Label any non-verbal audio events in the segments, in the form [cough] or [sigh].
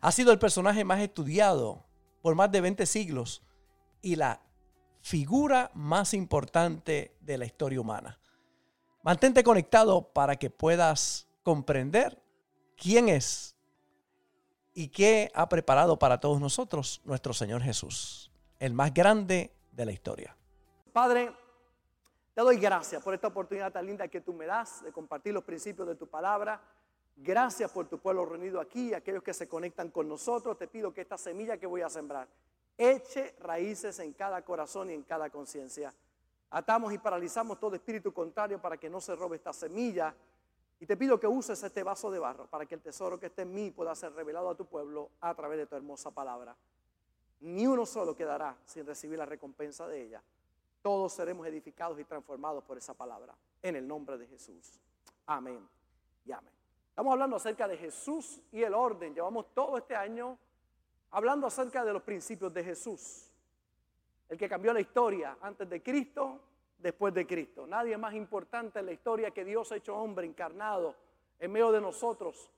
Ha sido el personaje más estudiado por más de 20 siglos y la figura más importante de la historia humana. Mantente conectado para que puedas comprender quién es y qué ha preparado para todos nosotros nuestro Señor Jesús, el más grande de la historia. Padre, te doy gracias por esta oportunidad tan linda que tú me das de compartir los principios de tu palabra. Gracias por tu pueblo reunido aquí, aquellos que se conectan con nosotros. Te pido que esta semilla que voy a sembrar eche raíces en cada corazón y en cada conciencia. Atamos y paralizamos todo espíritu contrario para que no se robe esta semilla. Y te pido que uses este vaso de barro para que el tesoro que esté en mí pueda ser revelado a tu pueblo a través de tu hermosa palabra. Ni uno solo quedará sin recibir la recompensa de ella. Todos seremos edificados y transformados por esa palabra. En el nombre de Jesús. Amén y amén. Estamos hablando acerca de Jesús y el orden. Llevamos todo este año hablando acerca de los principios de Jesús. El que cambió la historia antes de Cristo, después de Cristo. Nadie más importante en la historia que Dios ha hecho hombre encarnado en medio de nosotros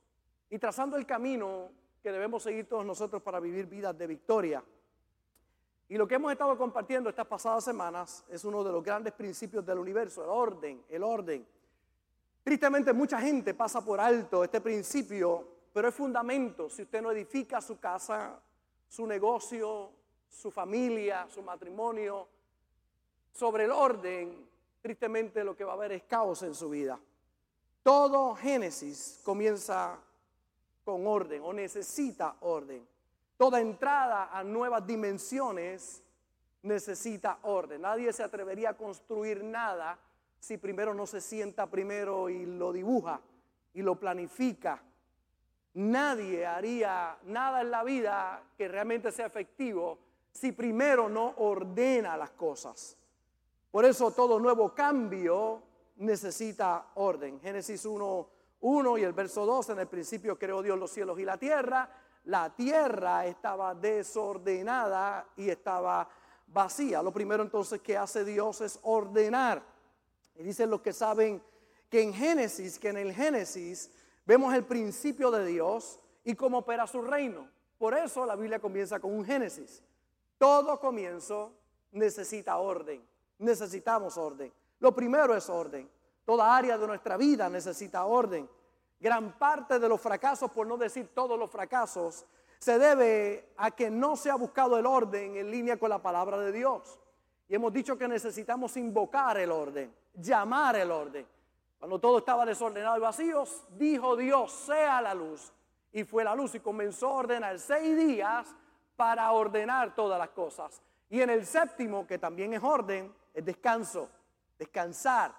y trazando el camino que debemos seguir todos nosotros para vivir vidas de victoria. Y lo que hemos estado compartiendo estas pasadas semanas es uno de los grandes principios del universo, el orden, el orden. Tristemente mucha gente pasa por alto este principio, pero es fundamento. Si usted no edifica su casa, su negocio, su familia, su matrimonio, sobre el orden, tristemente lo que va a haber es caos en su vida. Todo Génesis comienza con orden o necesita orden. Toda entrada a nuevas dimensiones necesita orden. Nadie se atrevería a construir nada si primero no se sienta primero y lo dibuja y lo planifica. Nadie haría nada en la vida que realmente sea efectivo si primero no ordena las cosas. Por eso todo nuevo cambio necesita orden. Génesis 1, 1 y el verso 2, en el principio creó Dios los cielos y la tierra. La tierra estaba desordenada y estaba vacía. Lo primero entonces que hace Dios es ordenar. Y dicen los que saben que en Génesis, que en el Génesis vemos el principio de Dios y cómo opera su reino. Por eso la Biblia comienza con un Génesis. Todo comienzo necesita orden. Necesitamos orden. Lo primero es orden. Toda área de nuestra vida necesita orden. Gran parte de los fracasos, por no decir todos los fracasos, se debe a que no se ha buscado el orden en línea con la palabra de Dios. Y hemos dicho que necesitamos invocar el orden llamar el orden. Cuando todo estaba desordenado y vacío, dijo Dios, sea la luz. Y fue la luz y comenzó a ordenar seis días para ordenar todas las cosas. Y en el séptimo, que también es orden, es descanso, descansar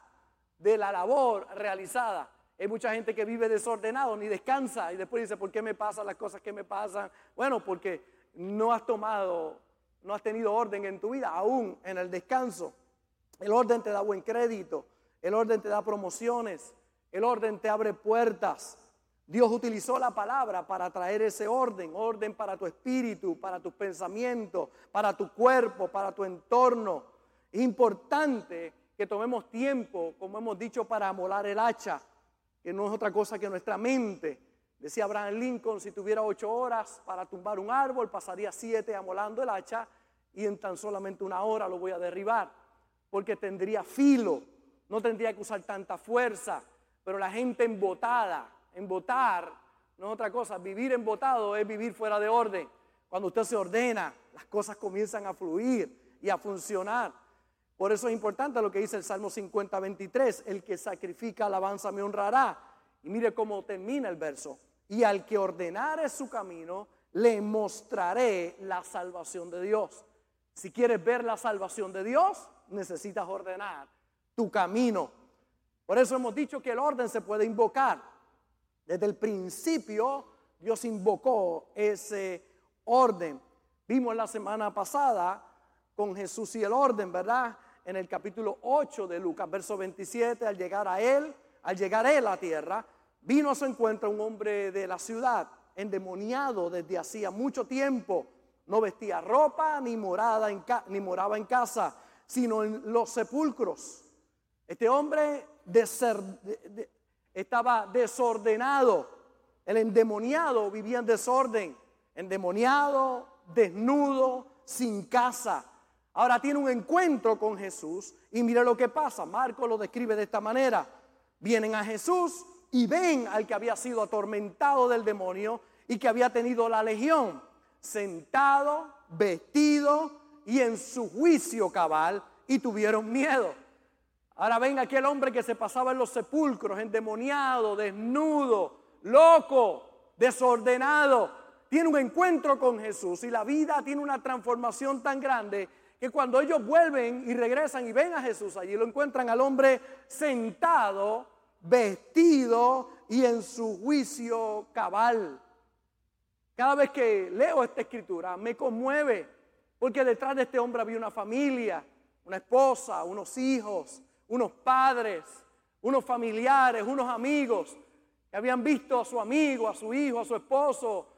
de la labor realizada. Hay mucha gente que vive desordenado, ni descansa y después dice, ¿por qué me pasan las cosas que me pasan? Bueno, porque no has tomado, no has tenido orden en tu vida, aún en el descanso. El orden te da buen crédito, el orden te da promociones, el orden te abre puertas. Dios utilizó la palabra para traer ese orden, orden para tu espíritu, para tus pensamientos, para tu cuerpo, para tu entorno. Es importante que tomemos tiempo, como hemos dicho, para amolar el hacha, que no es otra cosa que nuestra mente. Decía Abraham Lincoln, si tuviera ocho horas para tumbar un árbol, pasaría siete amolando el hacha y en tan solamente una hora lo voy a derribar porque tendría filo, no tendría que usar tanta fuerza. Pero la gente embotada, embotar, no es otra cosa, vivir embotado es vivir fuera de orden. Cuando usted se ordena, las cosas comienzan a fluir y a funcionar. Por eso es importante lo que dice el Salmo 50, 23, el que sacrifica alabanza me honrará. Y mire cómo termina el verso. Y al que ordenare su camino, le mostraré la salvación de Dios. Si quieres ver la salvación de Dios, necesitas ordenar tu camino. Por eso hemos dicho que el orden se puede invocar. Desde el principio Dios invocó ese orden. Vimos la semana pasada con Jesús y el orden, ¿verdad? En el capítulo 8 de Lucas, verso 27, al llegar a él, al llegar él a la tierra, vino a su encuentro un hombre de la ciudad, endemoniado desde hacía mucho tiempo. No vestía ropa ni, morada en ni moraba en casa, sino en los sepulcros. Este hombre estaba desordenado. El endemoniado vivía en desorden. Endemoniado, desnudo, sin casa. Ahora tiene un encuentro con Jesús y mire lo que pasa. Marco lo describe de esta manera. Vienen a Jesús y ven al que había sido atormentado del demonio y que había tenido la legión, sentado, vestido y en su juicio cabal y tuvieron miedo. Ahora ven aquel hombre que se pasaba en los sepulcros, endemoniado, desnudo, loco, desordenado. Tiene un encuentro con Jesús y la vida tiene una transformación tan grande que cuando ellos vuelven y regresan y ven a Jesús allí, lo encuentran al hombre sentado, vestido y en su juicio cabal. Cada vez que leo esta escritura me conmueve, porque detrás de este hombre había una familia, una esposa, unos hijos, unos padres, unos familiares, unos amigos que habían visto a su amigo, a su hijo, a su esposo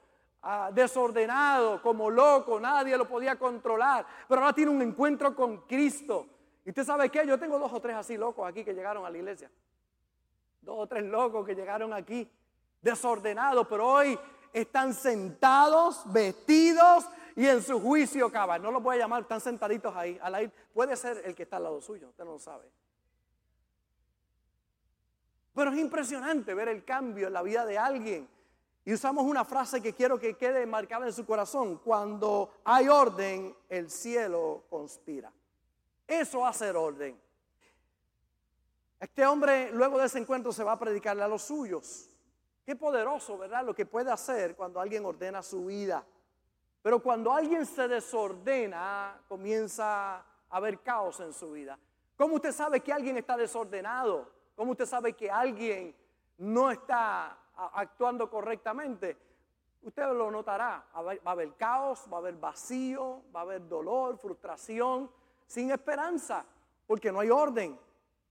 desordenado, como loco, nadie lo podía controlar, pero ahora tiene un encuentro con Cristo. Y usted sabe qué, yo tengo dos o tres así locos aquí que llegaron a la iglesia. Dos o tres locos que llegaron aquí, desordenados, pero hoy están sentados, vestidos y en su juicio cabal. No lo voy a llamar, están sentaditos ahí. puede ser el que está al lado suyo, usted no lo sabe. Pero es impresionante ver el cambio en la vida de alguien y usamos una frase que quiero que quede marcada en su corazón. Cuando hay orden, el cielo conspira. Eso hace orden. Este hombre luego de ese encuentro se va a predicarle a los suyos. Qué poderoso, ¿verdad? Lo que puede hacer cuando alguien ordena su vida. Pero cuando alguien se desordena, comienza a haber caos en su vida. ¿Cómo usted sabe que alguien está desordenado? ¿Cómo usted sabe que alguien no está actuando correctamente, usted lo notará. Va a haber caos, va a haber vacío, va a haber dolor, frustración, sin esperanza, porque no hay orden.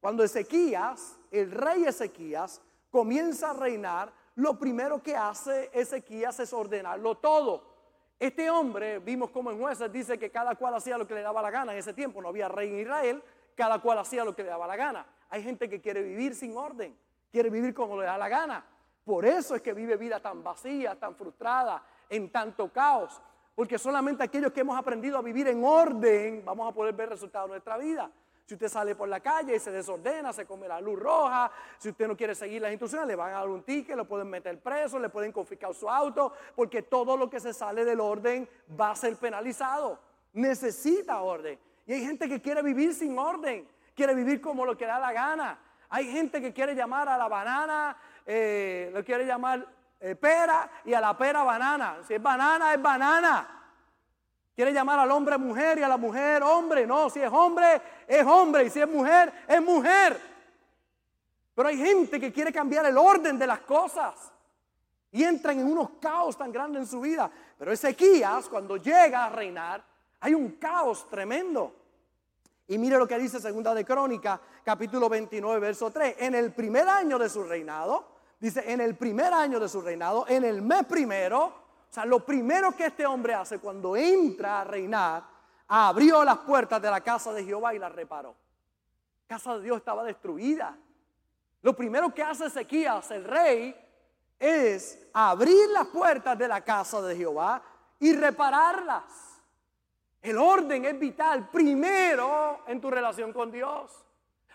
Cuando Ezequías, el rey Ezequías, comienza a reinar, lo primero que hace Ezequías es ordenarlo todo. Este hombre, vimos como en jueces dice que cada cual hacía lo que le daba la gana. En ese tiempo no había rey en Israel, cada cual hacía lo que le daba la gana. Hay gente que quiere vivir sin orden, quiere vivir como le da la gana. Por eso es que vive vida tan vacía, tan frustrada, en tanto caos. Porque solamente aquellos que hemos aprendido a vivir en orden vamos a poder ver resultados de nuestra vida. Si usted sale por la calle y se desordena, se come la luz roja, si usted no quiere seguir las instrucciones, le van a dar un ticket, lo pueden meter preso, le pueden confiscar su auto, porque todo lo que se sale del orden va a ser penalizado. Necesita orden. Y hay gente que quiere vivir sin orden, quiere vivir como lo que da la gana. Hay gente que quiere llamar a la banana eh, lo quiere llamar eh, pera y a la pera banana. Si es banana, es banana. Quiere llamar al hombre mujer y a la mujer hombre. No, si es hombre, es hombre. Y si es mujer, es mujer. Pero hay gente que quiere cambiar el orden de las cosas. Y entran en unos caos tan grandes en su vida. Pero Ezequías, cuando llega a reinar, hay un caos tremendo. Y mire lo que dice Segunda de Crónica, capítulo 29, verso 3. En el primer año de su reinado, Dice, en el primer año de su reinado, en el mes primero, lo primero que este hombre hace cuando entra a reinar, abrió las puertas de la casa de Jehová y la reparó. La casa de Dios estaba destruida. Lo primero que hace Ezequías, el rey, es abrir las puertas de la casa de Jehová y repararlas. El orden es vital primero en tu relación con Dios.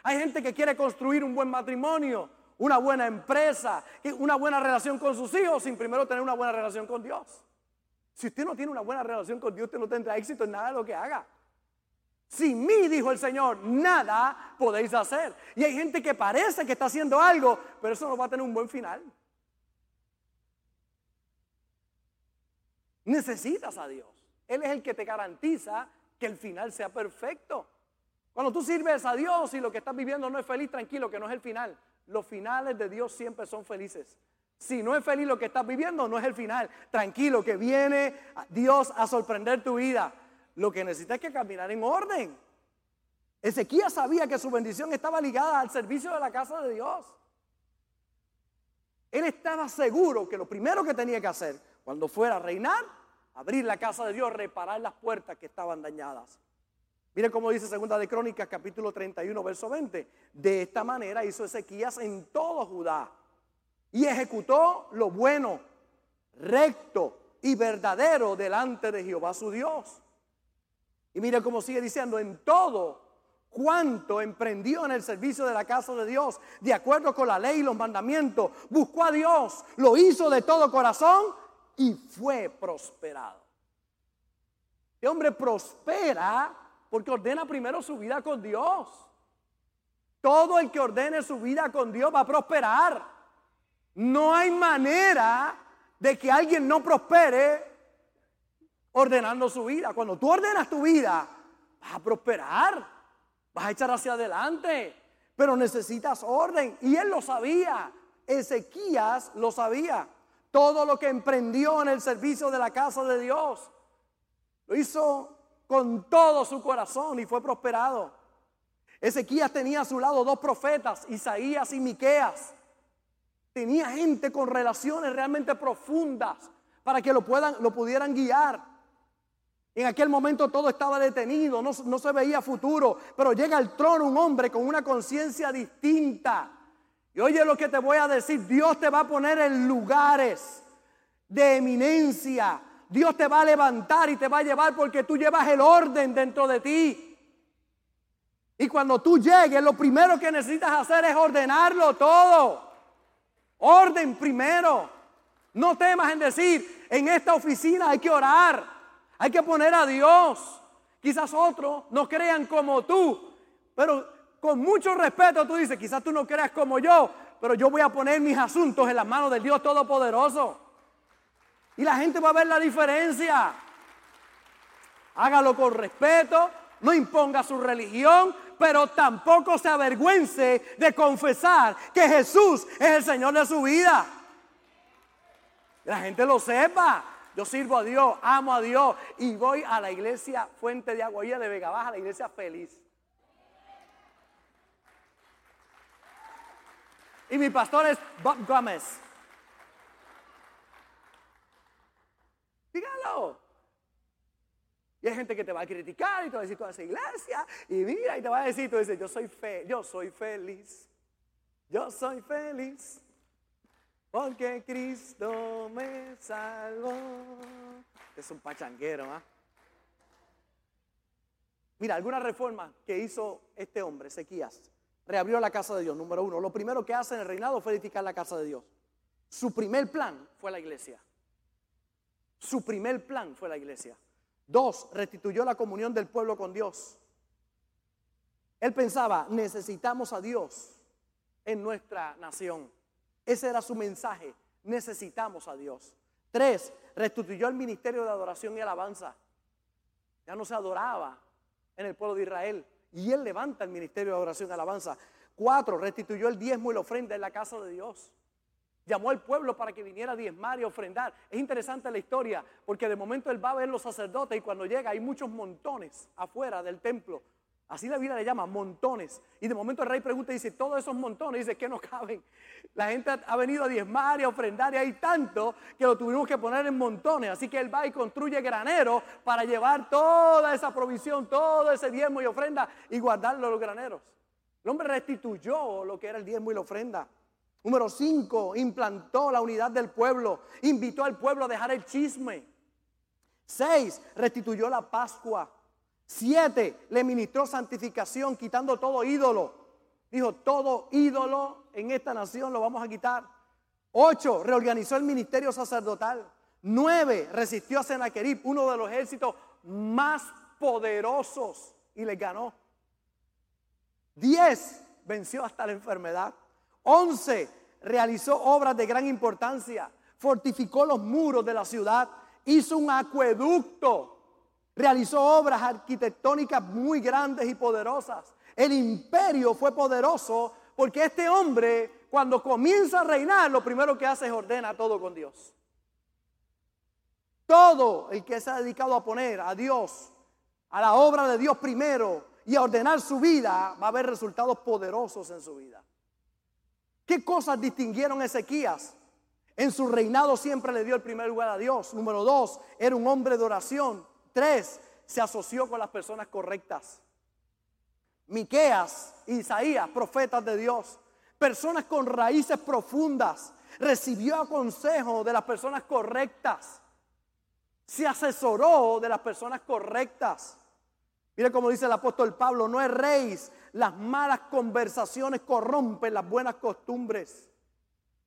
Hay gente que quiere construir un buen matrimonio, una buena empresa, una buena relación con sus hijos sin primero tener una buena relación con Dios. Si usted no tiene una buena relación con Dios, usted no tendrá éxito en nada de lo que haga. Sin mí, dijo el Señor, nada podéis hacer. Y hay gente que parece que está haciendo algo, pero eso no va a tener un buen final. Necesitas a Dios. Él es el que te garantiza que el final sea perfecto. Cuando tú sirves a Dios y lo que estás viviendo no es feliz, tranquilo, que no es el final. Los finales de Dios siempre son felices. Si no es feliz lo que estás viviendo, no es el final. Tranquilo, que viene Dios a sorprender tu vida. Lo que necesitas es que caminar en orden. Ezequías sabía que su bendición estaba ligada al servicio de la casa de Dios. Él estaba seguro que lo primero que tenía que hacer cuando fuera a reinar, abrir la casa de Dios, reparar las puertas que estaban dañadas. Mire cómo dice Segunda de Crónicas, capítulo 31, verso 20. De esta manera hizo Ezequías en todo Judá y ejecutó lo bueno, recto y verdadero delante de Jehová su Dios. Y mire cómo sigue diciendo, en todo cuanto emprendió en el servicio de la casa de Dios, de acuerdo con la ley y los mandamientos, buscó a Dios, lo hizo de todo corazón y fue prosperado. Este hombre prospera porque ordena primero su vida con Dios. Todo el que ordene su vida con Dios va a prosperar. No hay manera de que alguien no prospere ordenando su vida. Cuando tú ordenas tu vida, vas a prosperar, vas a echar hacia adelante, pero necesitas orden. Y él lo sabía, Ezequías lo sabía. Todo lo que emprendió en el servicio de la casa de Dios, lo hizo con todo su corazón y fue prosperado. Ezequías tenía a su lado dos profetas, Isaías y Miqueas. Tenía gente con relaciones realmente profundas para que lo, puedan, lo pudieran guiar. En aquel momento todo estaba detenido, no, no se veía futuro, pero llega al trono un hombre con una conciencia distinta. Y oye lo que te voy a decir, Dios te va a poner en lugares de eminencia. Dios te va a levantar y te va a llevar porque tú llevas el orden dentro de ti. Y cuando tú llegues, lo primero que necesitas hacer es ordenarlo todo. Orden primero. No temas en decir, en esta oficina hay que orar. Hay que poner a Dios. Quizás otros no crean como tú, pero con mucho respeto tú dices, quizás tú no creas como yo, pero yo voy a poner mis asuntos en las manos del Dios Todopoderoso. Y la gente va a ver la diferencia. Hágalo con respeto, no imponga su religión, pero tampoco se avergüence de confesar que Jesús es el Señor de su vida. La gente lo sepa. Yo sirvo a Dios, amo a Dios y voy a la iglesia Fuente de Agua de Vega Baja, la iglesia feliz. Y mi pastor es Bob Gómez. Dígalo. Y hay gente que te va a criticar y te va a decir, tú esa iglesia. Y mira, y te va a decir, tú dices, yo soy fe, yo soy feliz. Yo soy feliz. Porque Cristo me salvó. Es un pachanguero, ¿ah? Mira, alguna reforma que hizo este hombre, Ezequías, reabrió la casa de Dios. Número uno, lo primero que hace en el reinado fue edificar la casa de Dios. Su primer plan fue la iglesia. Su primer plan fue la iglesia. Dos, restituyó la comunión del pueblo con Dios. Él pensaba, necesitamos a Dios en nuestra nación. Ese era su mensaje. Necesitamos a Dios. Tres, restituyó el ministerio de adoración y alabanza. Ya no se adoraba en el pueblo de Israel. Y él levanta el ministerio de adoración y alabanza. Cuatro, restituyó el diezmo y la ofrenda en la casa de Dios. Llamó al pueblo para que viniera a diezmar y ofrendar. Es interesante la historia, porque de momento él va a ver los sacerdotes y cuando llega hay muchos montones afuera del templo Así la Biblia le llama montones. Y de momento el rey pregunta y dice, todos esos montones, dice que no caben. La gente ha venido a diezmar y a ofrendar y hay tanto que lo tuvimos que poner en montones. Así que él va y construye graneros para llevar toda esa provisión, todo ese diezmo y ofrenda y guardarlo en los graneros. El hombre restituyó lo que era el diezmo y la ofrenda. Número 5, implantó la unidad del pueblo, invitó al pueblo a dejar el chisme. 6, restituyó la Pascua. Siete, le ministró santificación, quitando todo ídolo. Dijo, todo ídolo en esta nación lo vamos a quitar. Ocho, reorganizó el ministerio sacerdotal. Nueve, resistió a Sennacherib, uno de los ejércitos más poderosos, y le ganó. Diez, venció hasta la enfermedad. Once, realizó obras de gran importancia. Fortificó los muros de la ciudad. Hizo un acueducto Realizó obras arquitectónicas muy grandes y poderosas. El imperio fue poderoso porque este hombre cuando comienza a reinar, lo primero que hace es ordena todo con Dios. Todo el que se ha dedicado a poner a Dios, a la obra de Dios primero y a ordenar su vida, va a haber resultados poderosos en su vida. ¿Qué cosas distinguieron Ezequías? En su reinado siempre le dio el primer lugar a Dios. Número dos, era un hombre de oración. Tres, se asoció con las personas correctas. Miqueas, Isaías, profetas de Dios, personas con raíces profundas, recibió consejo de las personas correctas, se asesoró de las personas correctas. Mire como dice el apóstol Pablo, no es rey, las malas conversaciones corrompen las buenas costumbres.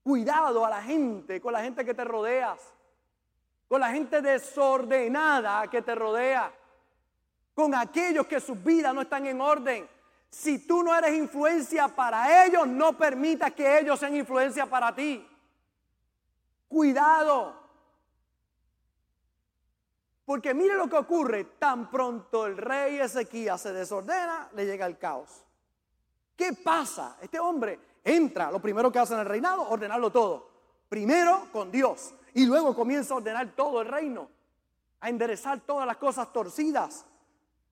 Cuidado a la gente, con la gente que te rodeas, con la gente desordenada que te rodea con aquellos que sus vidas no están en orden. Si tú no eres influencia para ellos, no permitas que ellos sean influencia para ti. Cuidado. Porque mire lo que ocurre, tan pronto el rey Ezequías se desordena, le llega el caos. ¿Qué pasa? Este hombre entra, lo primero que hace en el reinado, ordenarlo todo. Primero con Dios y luego comienza a ordenar todo el reino, a enderezar todas las cosas torcidas.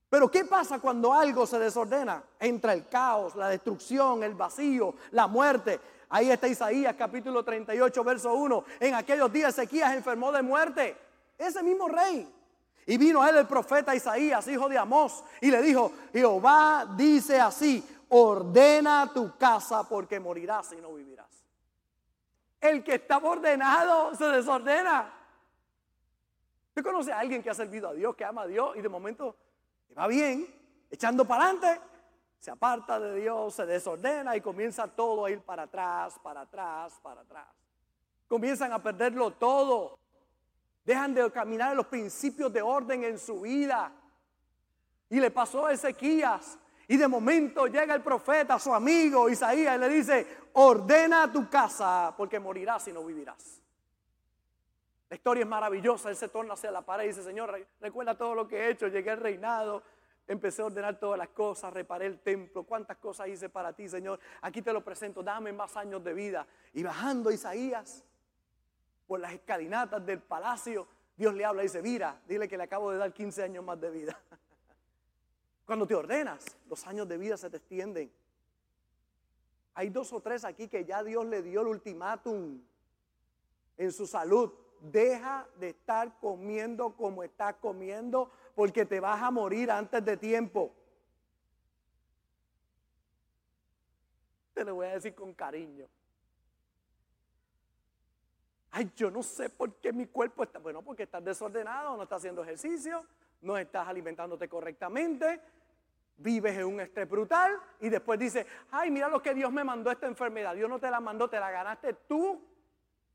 Pero ¿qué pasa cuando algo se desordena? Entra el caos, la destrucción, el vacío, la muerte. Ahí está Isaías capítulo 38, verso 1. En aquellos días Ezequías enfermó de muerte. Ese mismo rey. Y vino a él el profeta Isaías, hijo de Amós, y le dijo, Jehová dice así, ordena tu casa porque morirás y no vivirás. El que estaba ordenado se desordena. ¿Usted conoce a alguien que ha servido a Dios, que ama a Dios y de momento va bien, echando para adelante, se aparta de Dios, se desordena y comienza todo a ir para atrás, para atrás, para atrás. Comienzan a perderlo todo. Dejan de caminar los principios de orden en su vida. Y le pasó a Ezequías. Y de momento llega el profeta, su amigo Isaías, y le dice, ordena tu casa porque morirás y no vivirás. La historia es maravillosa. Él se torna hacia la pared y dice, Señor, recuerda todo lo que he hecho. Llegué al reinado, empecé a ordenar todas las cosas, reparé el templo. ¿Cuántas cosas hice para ti, Señor? Aquí te lo presento, dame más años de vida. Y bajando Isaías por las escalinatas del palacio, Dios le habla y dice, mira, dile que le acabo de dar 15 años más de vida. [laughs] Cuando te ordenas, los años de vida se te extienden. Hay dos o tres aquí que ya Dios le dio el ultimátum en su salud. Deja de estar comiendo como estás comiendo porque te vas a morir antes de tiempo. Te lo voy a decir con cariño. Ay, yo no sé por qué mi cuerpo está, bueno, porque estás desordenado, no estás haciendo ejercicio, no estás alimentándote correctamente, vives en un estrés brutal y después dices, ay, mira lo que Dios me mandó esta enfermedad. Dios no te la mandó, te la ganaste tú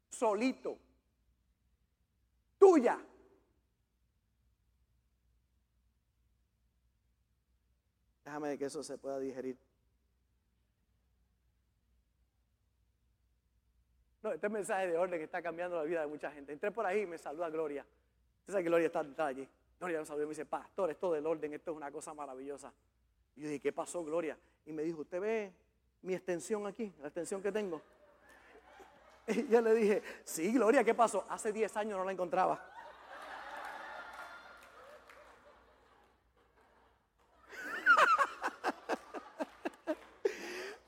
solito tuya. Déjame que eso se pueda digerir. No, este mensaje de orden que está cambiando la vida de mucha gente. Entré por ahí y me saluda Gloria. Esa Gloria está, está allí. Gloria me saludó y me dice, pastor, esto del orden, esto es una cosa maravillosa. Y yo dije, ¿qué pasó, Gloria? Y me dijo, ¿usted ve mi extensión aquí? La extensión que tengo. [laughs] Y yo le dije, sí, Gloria, ¿qué pasó? Hace 10 años no la encontraba. [laughs]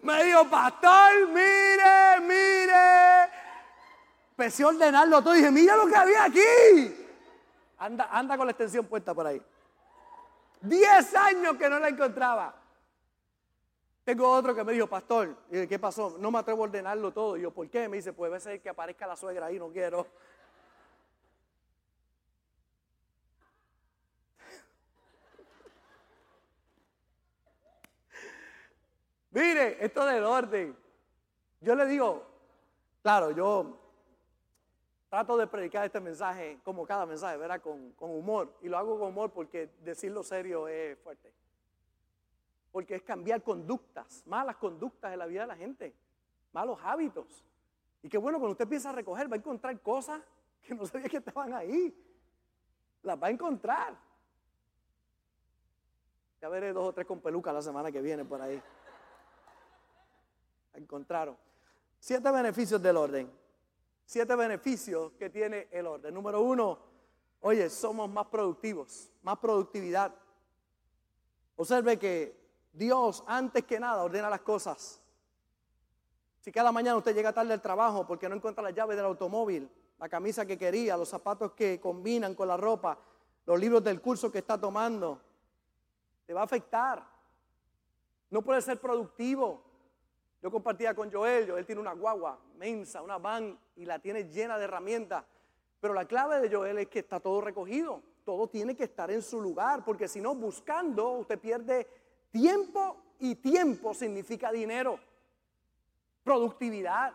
Me dijo, pastor, mire. Empecé a ordenarlo todo y dije, mira lo que había aquí. Anda, anda con la extensión puesta por ahí. 10 años que no la encontraba. Tengo otro que me dijo, pastor, ¿qué pasó? No me atrevo a ordenarlo todo. Y yo, ¿por qué? Me dice, pues a ser que aparezca la suegra ahí, no quiero. [laughs] Mire, esto del orden. Yo le digo, claro, yo trato de predicar este mensaje como cada mensaje, ¿verdad? Con, con humor. Y lo hago con humor porque decirlo serio es fuerte porque es cambiar conductas, malas conductas en la vida de la gente, malos hábitos. Y qué bueno, cuando usted empieza a recoger, va a encontrar cosas que no [laughs] sabía que estaban ahí. Las va a encontrar. Ya veré dos o tres con peluca la semana que viene por ahí. La encontraron. Siete beneficios del orden. Siete beneficios que tiene el orden. Número uno, oye, somos más productivos, más productividad. Observe que Dios, antes que nada, ordena las cosas. Si cada mañana usted llega tarde al trabajo porque no encuentra la llave del automóvil, la camisa que quería, los zapatos que combinan con la ropa, los libros del curso que está tomando, te va a afectar. No puede ser productivo. Yo compartía con Joel, Joel tiene una guagua mensa, una van y la tiene llena de herramientas. Pero la clave de Joel es que está todo recogido. Todo tiene que estar en su lugar, porque si no, buscando, usted pierde tiempo y tiempo significa dinero, productividad.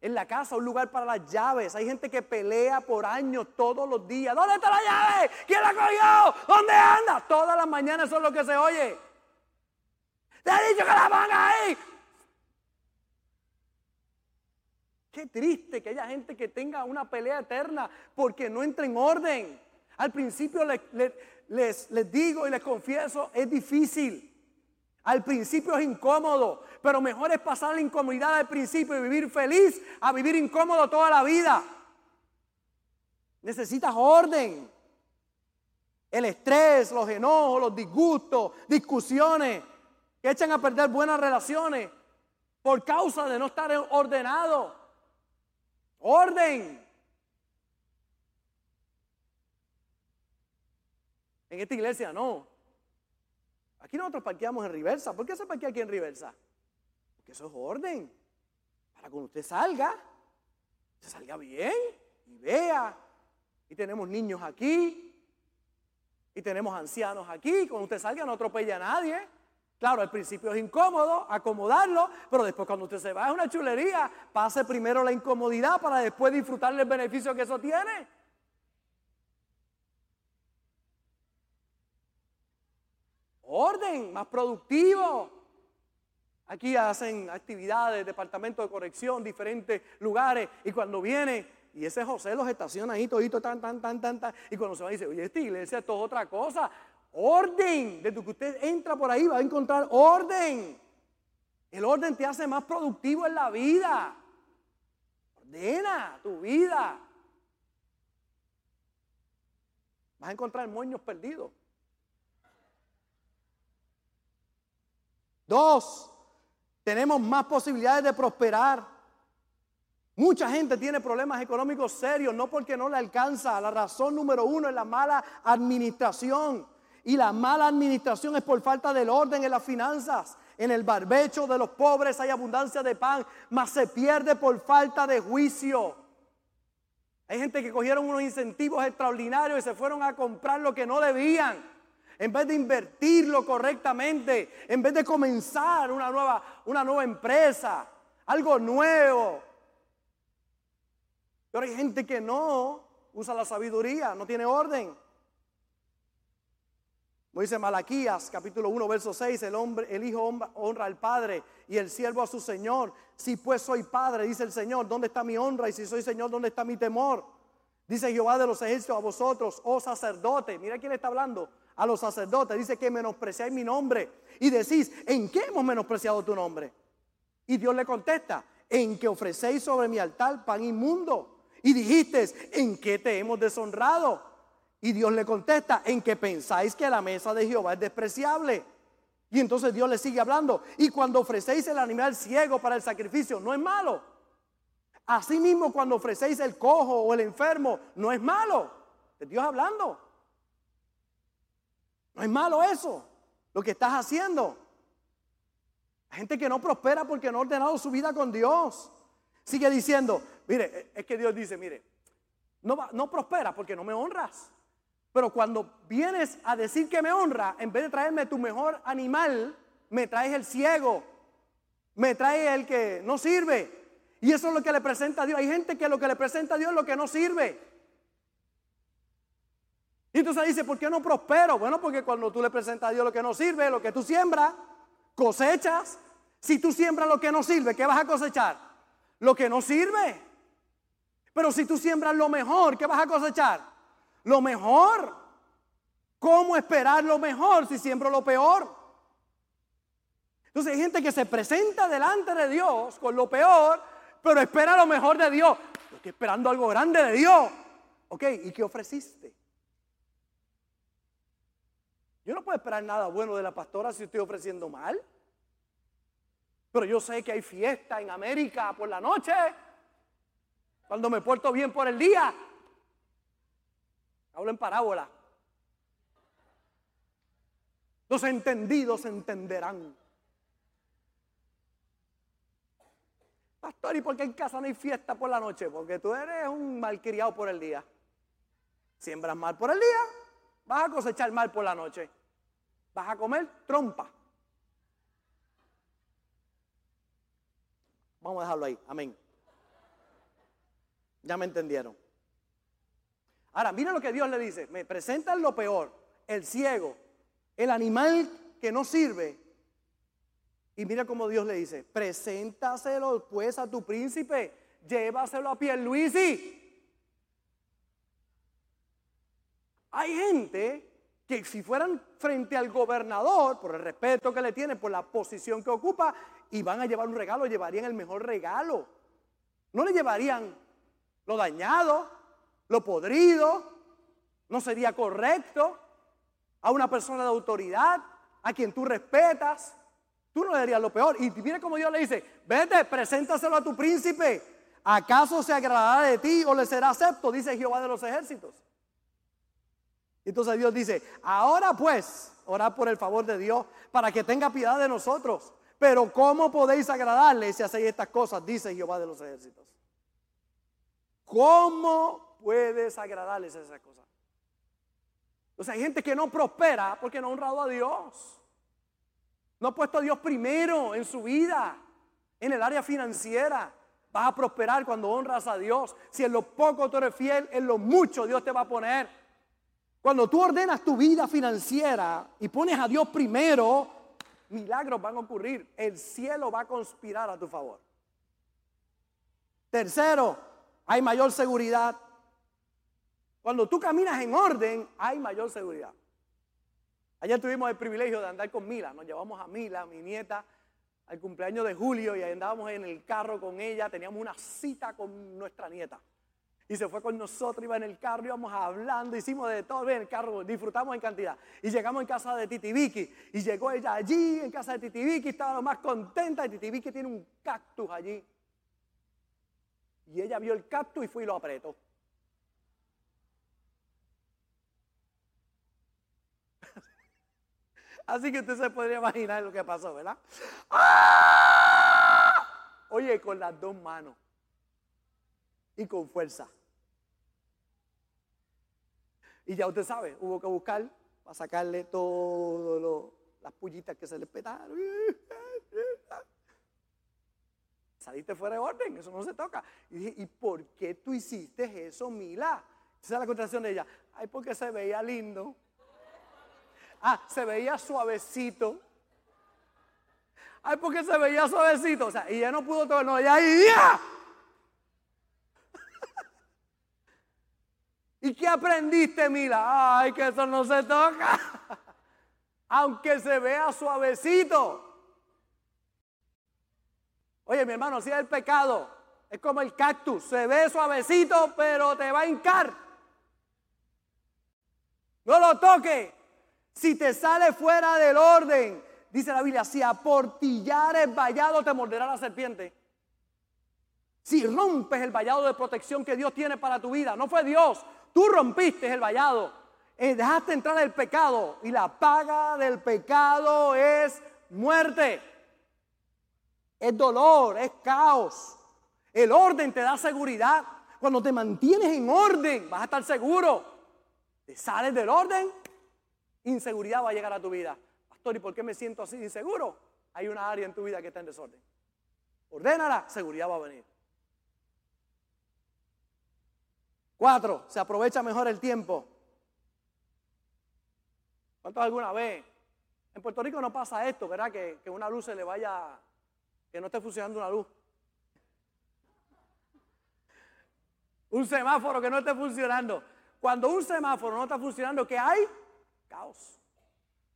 En la casa, un lugar para las llaves. Hay gente que pelea por años todos los días. ¿Dónde está la llave? ¿Quién la cogió? ¿Dónde anda? Todas las mañanas es lo que se oye. Te he dicho que la ponga ahí. Qué triste que haya gente que tenga una pelea eterna porque no entra en orden. Al principio les, les, les digo y les confieso, es difícil. Al principio es incómodo, pero mejor es pasar la incomodidad al principio y vivir feliz a vivir incómodo toda la vida. Necesitas orden. El estrés, los enojos, los disgustos, discusiones que echan a perder buenas relaciones por causa de no estar ordenado. Orden. En esta iglesia no. Aquí nosotros parqueamos en reversa. ¿Por qué se parquea aquí en reversa? Porque eso es orden. Para cuando usted salga, se salga bien y vea. Y tenemos niños aquí. Y tenemos ancianos aquí. Cuando usted salga no atropella a nadie. Claro, al principio es incómodo acomodarlo, pero después cuando usted se va es una chulería. Pase primero la incomodidad para después disfrutar del beneficio que eso tiene. orden, más productivo. Aquí hacen actividades, departamento de corrección, diferentes lugares. Y cuando viene, y ese José los estaciona ahí todito, tan, tan, tan, tan, tan. Y cuando se va, dice, oye, esta iglesia esto es otra cosa. Orden. Desde que usted entra por ahí va a encontrar orden. El orden te hace más productivo en la vida. Ordena tu vida. Vas a encontrar moños perdidos. Dos, tenemos más posibilidades de prosperar. Mucha gente tiene problemas económicos serios, no porque no le alcanza. La razón número uno es la mala administración. Y la mala administración es por falta del orden en las finanzas. En el barbecho de los pobres hay abundancia de pan, mas se pierde por falta de juicio. Hay gente que cogieron unos incentivos extraordinarios y se fueron a comprar lo que no debían en vez de invertirlo correctamente, en vez de comenzar una nueva, una nueva empresa, algo nuevo. Pero hay gente que no usa la sabiduría, no tiene orden. Dice Malaquías, capítulo 1, verso 6, el, hombre, el hijo honra al padre y el siervo a su señor. Si pues soy padre, dice el Señor, ¿dónde está mi honra? Y si soy señor, ¿dónde está mi temor? Dice Jehová de los ejércitos a vosotros, oh sacerdote. Mira quién está hablando a los sacerdotes, dice que menospreciáis mi nombre. Y decís, ¿en qué hemos menospreciado tu nombre? Y Dios le contesta, en que ofrecéis sobre mi altar pan inmundo. Y dijiste, ¿en qué te hemos deshonrado? Y Dios le contesta, en que pensáis que la mesa de Jehová es despreciable. Y entonces Dios le sigue hablando. Y cuando ofrecéis el animal ciego para el sacrificio, no es malo. Asimismo, cuando ofrecéis el cojo o el enfermo, no es malo. Es Dios hablando. No es malo eso, lo que estás haciendo. Hay gente que no prospera porque no ha ordenado su vida con Dios. Sigue diciendo, mire, es que Dios dice, mire, no, no prospera porque no me honras. Pero cuando vienes a decir que me honra, en vez de traerme tu mejor animal, me traes el ciego, me traes el que no sirve. Y eso es lo que le presenta a Dios. Hay gente que lo que le presenta a Dios es lo que no sirve. Y entonces dice, ¿por qué no prospero? Bueno, porque cuando tú le presentas a Dios lo que no sirve, lo que tú siembras, cosechas. Si tú siembras lo que no sirve, ¿qué vas a cosechar? Lo que no sirve. Pero si tú siembras lo mejor, ¿qué vas a cosechar? Lo mejor. ¿Cómo esperar lo mejor si siembro lo peor? Entonces hay gente que se presenta delante de Dios con lo peor, pero espera lo mejor de Dios. Yo estoy esperando algo grande de Dios. Ok, ¿y qué ofreciste? Yo no puedo esperar nada bueno de la pastora si estoy ofreciendo mal. Pero yo sé que hay fiesta en América por la noche. Cuando me porto bien por el día. Hablo en parábola. Los entendidos entenderán. Pastor, ¿y por qué en casa no hay fiesta por la noche? Porque tú eres un malcriado por el día. Siembras mal por el día, vas a cosechar mal por la noche. Vas a comer trompa. Vamos a dejarlo ahí. Amén. Ya me entendieron. Ahora, mira lo que Dios le dice. Me presentan lo peor. El ciego, el animal que no sirve. Y mira cómo Dios le dice, preséntaselo pues a tu príncipe, llévaselo a Pierluisi. Hay gente que si fueran frente al gobernador, por el respeto que le tiene, por la posición que ocupa, y van a llevar un regalo, llevarían el mejor regalo. No le llevarían lo dañado, lo podrido, no sería correcto a una persona de autoridad, a quien tú respetas. Tú no le darías lo peor. Y mire como Dios le dice, vete, preséntaselo a tu príncipe. ¿Acaso se agradará de ti o le será acepto? Dice Jehová de los ejércitos. Entonces Dios dice, ahora pues, orad por el favor de Dios para que tenga piedad de nosotros. Pero ¿cómo podéis agradarle si hacéis estas cosas? Dice Jehová de los ejércitos. ¿Cómo puedes agradarles esas cosas? O sea, hay gente que no prospera porque no ha honrado a Dios. No ha puesto a Dios primero en su vida, en el área financiera. Vas a prosperar cuando honras a Dios. Si en lo poco tú eres fiel, en lo mucho Dios te va a poner. Cuando tú ordenas tu vida financiera y pones a Dios primero, milagros van a ocurrir. El cielo va a conspirar a tu favor. Tercero, hay mayor seguridad. Cuando tú caminas en orden, hay mayor seguridad. Ayer tuvimos el privilegio de andar con Mila. Nos llevamos a Mila, mi nieta, al cumpleaños de Julio y andábamos en el carro con ella. Teníamos una cita con nuestra nieta. Y se fue con nosotros, iba en el carro, íbamos hablando, hicimos de todo en el carro, disfrutamos en cantidad. Y llegamos en casa de Titi Vicky. Y llegó ella allí, en casa de Titi Vicky, estaba lo más contenta. Y Titi Vicky tiene un cactus allí. Y ella vio el cactus y fue y lo apretó. Así que usted se podría imaginar lo que pasó, ¿verdad? ¡Ah! Oye, con las dos manos y con fuerza. Y ya usted sabe, hubo que buscar para sacarle todas las pullitas que se le petaron. Saliste fuera de orden, eso no se toca. Y dije, ¿y por qué tú hiciste eso, Mila? Esa es la contestación de ella. Ay, porque se veía lindo. Ah, se veía suavecito. Ay, porque se veía suavecito. O sea, y ya no pudo todo, no, ya, ya. [laughs] ¿Y qué aprendiste, Mila? Ay, que eso no se toca. [laughs] Aunque se vea suavecito. Oye, mi hermano, si es el pecado, es como el cactus. Se ve suavecito, pero te va a hincar. No lo toque. Si te sale fuera del orden, dice la Biblia, si a portillares vallado te morderá la serpiente. Si rompes el vallado de protección que Dios tiene para tu vida, no fue Dios, Tú rompiste el vallado, eh, dejaste entrar el pecado y la paga del pecado es muerte. Es dolor, es caos. El orden te da seguridad. Cuando te mantienes en orden, vas a estar seguro. Te sales del orden, inseguridad va a llegar a tu vida. Pastor, ¿y por qué me siento así inseguro? Hay una área en tu vida que está en desorden. Ordénala, seguridad va a venir. Cuatro, se aprovecha mejor el tiempo. ¿Cuántos alguna vez? En Puerto Rico no pasa esto, ¿verdad? Que, que una luz se le vaya, que no esté funcionando una luz. Un semáforo que no esté funcionando. Cuando un semáforo no está funcionando, ¿qué hay? Caos.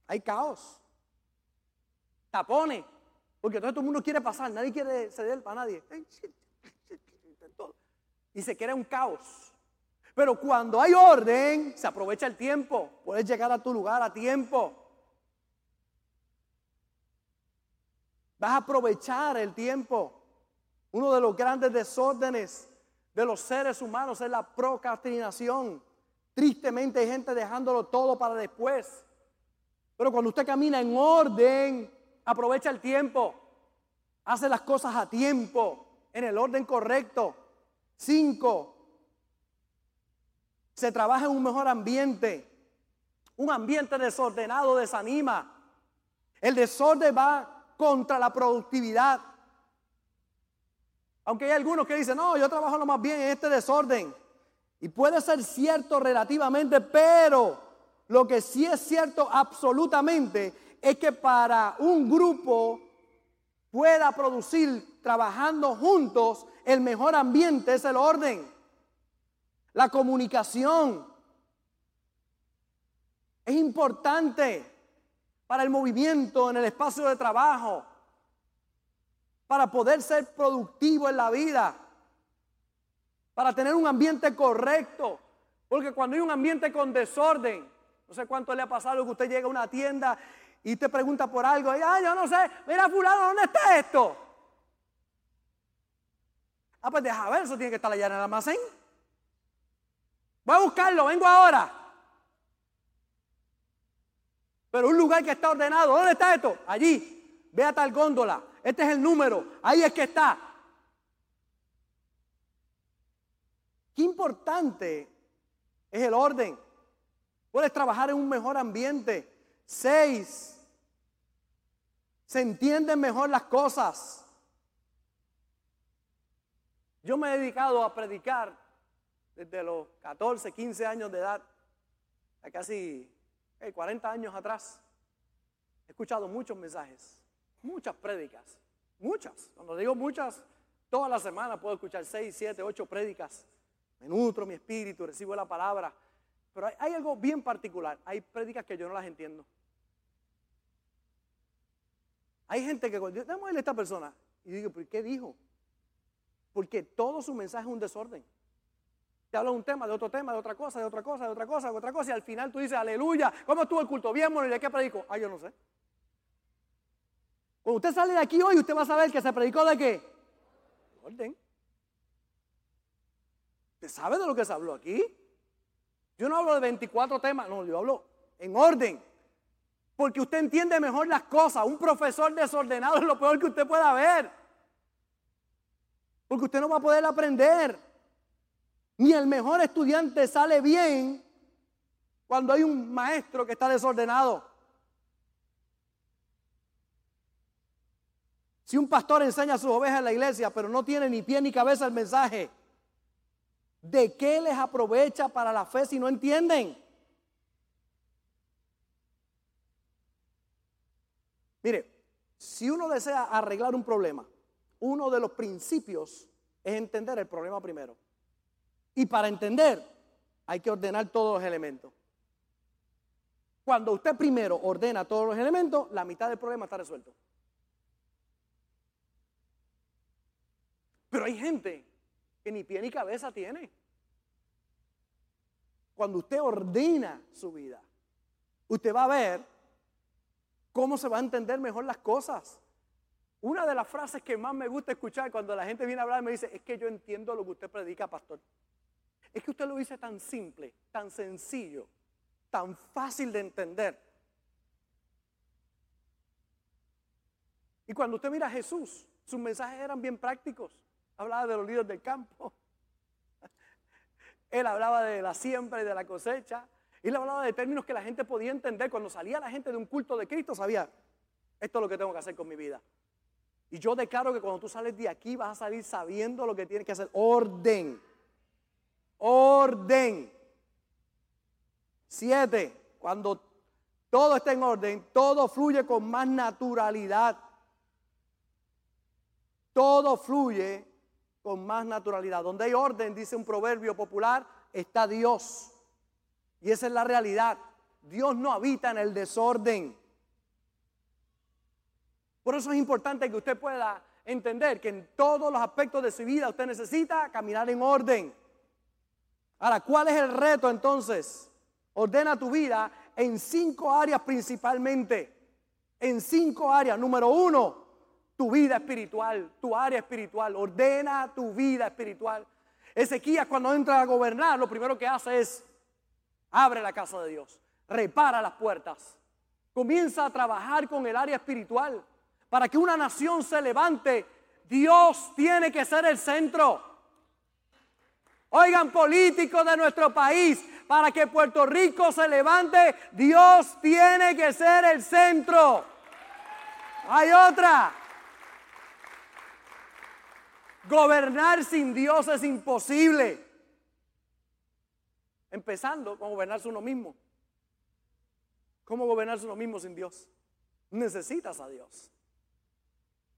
Hay caos. Tapones. Porque todo el mundo quiere pasar, nadie quiere ceder para nadie. Y se crea un caos. Pero cuando hay orden, se aprovecha el tiempo. Puedes llegar a tu lugar a tiempo. Vas a aprovechar el tiempo. Uno de los grandes desórdenes de los seres humanos es la procrastinación. Tristemente hay gente dejándolo todo para después. Pero cuando usted camina en orden, aprovecha el tiempo. Hace las cosas a tiempo, en el orden correcto. Cinco, se trabaja en un mejor ambiente. Un ambiente desordenado desanima. El desorden va contra la productividad. Aunque hay algunos que dicen, no, yo trabajo lo más bien en este desorden. Y puede ser cierto relativamente, pero lo que sí es cierto absolutamente es que para un grupo pueda producir trabajando juntos, el mejor ambiente es el orden. La comunicación es importante para el movimiento en el espacio de trabajo, para poder ser productivo en la vida, para tener un ambiente correcto. Porque cuando hay un ambiente con desorden, no sé cuánto le ha pasado que usted llega a una tienda y te pregunta por algo, y, ah, yo no sé, mira fulano, ¿dónde está esto? Ah, pues deja ver, eso tiene que estar allá en el almacén. Voy a buscarlo, vengo ahora. Pero un lugar que está ordenado, ¿dónde está esto? Allí. Ve a tal góndola. Este es el número. Ahí es que está. Importante es el orden. Puedes trabajar en un mejor ambiente. Seis. Se entienden mejor las cosas. Yo me he dedicado a predicar desde los 14, 15 años de edad, a casi 40 años atrás. He escuchado muchos mensajes, muchas prédicas, muchas. Cuando digo muchas, toda la semana puedo escuchar 6, 7, 8 prédicas. Me nutro mi espíritu, recibo la palabra. Pero hay, algo bien particular. Hay prédicas que yo no las entiendo. Hay gente que cuando yo, a esta persona y digo, ¿por qué dijo? Porque todo su mensaje es un desorden. Te habla de un tema, de otro tema, de otra cosa, de otra cosa, de otra cosa, de otra cosa, y al final tú dices, aleluya, ¿cómo estuvo el culto? Bien, bueno, ¿y de qué predico? Ah, yo no sé. Cuando usted sale de aquí hoy, usted va a saber que se predicó de qué? Orden. ¿Usted sabe de lo que se habló aquí? Yo no hablo de 24 temas, no, yo hablo en orden. Porque usted entiende mejor las cosas. Un profesor desordenado es lo peor que usted pueda ver. Porque usted no va a poder aprender. Ni el mejor estudiante sale bien cuando hay un maestro que está desordenado. Si un pastor enseña a sus ovejas en la iglesia, pero no tiene ni pie ni cabeza el mensaje, ¿de qué les aprovecha para la fe si no entienden? Mire, si uno desea arreglar un problema, uno de los principios es entender el problema primero. Y para entender hay que ordenar todos los elementos. Cuando usted primero ordena todos los elementos, la mitad del problema está resuelto. Pero hay gente que ni pie ni cabeza tiene. Cuando usted ordena su vida, usted va a ver cómo se va a entender mejor las cosas. Una de las frases que más me gusta escuchar cuando la gente viene a hablar me dice, es que yo entiendo lo que usted predica, pastor. Es que usted lo dice tan simple, tan sencillo, tan fácil de entender. Y cuando usted mira a Jesús, sus mensajes eran bien prácticos. Hablaba de los líderes del campo. [laughs] Él hablaba de la siembra y de la cosecha. Él hablaba de términos que la gente podía entender. Cuando salía la gente de un culto de Cristo, sabía, esto es lo que tengo que hacer con mi vida. Y yo declaro que cuando tú sales de aquí vas a salir sabiendo lo que tienes que hacer. Orden orden. Siete, cuando todo está en orden, todo fluye con más naturalidad. Todo fluye con más naturalidad. Donde hay orden, dice un proverbio popular, está Dios. Y esa es la realidad. Dios no habita en el desorden. Por eso es importante que usted pueda entender que en todos los aspectos de su vida usted necesita caminar en orden. Ahora, ¿cuál es el reto entonces? Ordena tu vida en cinco áreas principalmente. En cinco áreas. Número uno, tu vida espiritual, tu área espiritual. Ordena tu vida espiritual. Ezequías cuando entra a gobernar, lo primero que hace es abre la casa de Dios, repara las puertas, comienza a trabajar con el área espiritual. Para que una nación se levante, Dios tiene que ser el centro. Oigan, políticos de nuestro país, para que Puerto Rico se levante, Dios tiene que ser el centro. Hay otra. Gobernar sin Dios es imposible. Empezando con gobernarse uno mismo. ¿Cómo gobernarse uno mismo sin Dios? Necesitas a Dios.